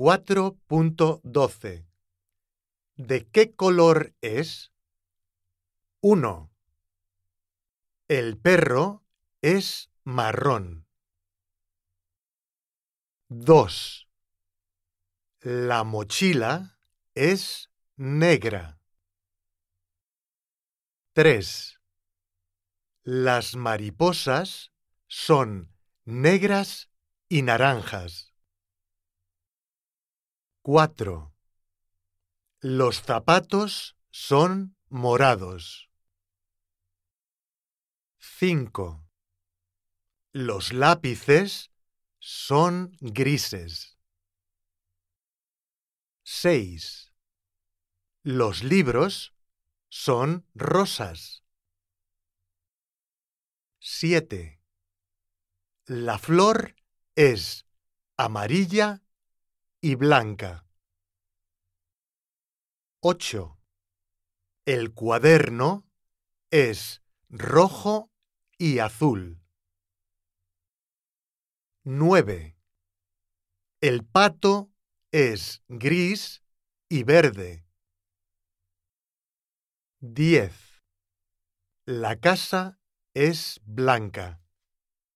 4.12 ¿De qué color es? 1. El perro es marrón. 2. La mochila es negra. 3. Las mariposas son negras y naranjas. 4. Los zapatos son morados. 5. Los lápices son grises. 6. Los libros son rosas. 7. La flor es amarilla y blanca. 8. El cuaderno es rojo y azul. 9. El pato es gris y verde. 10. La casa es blanca.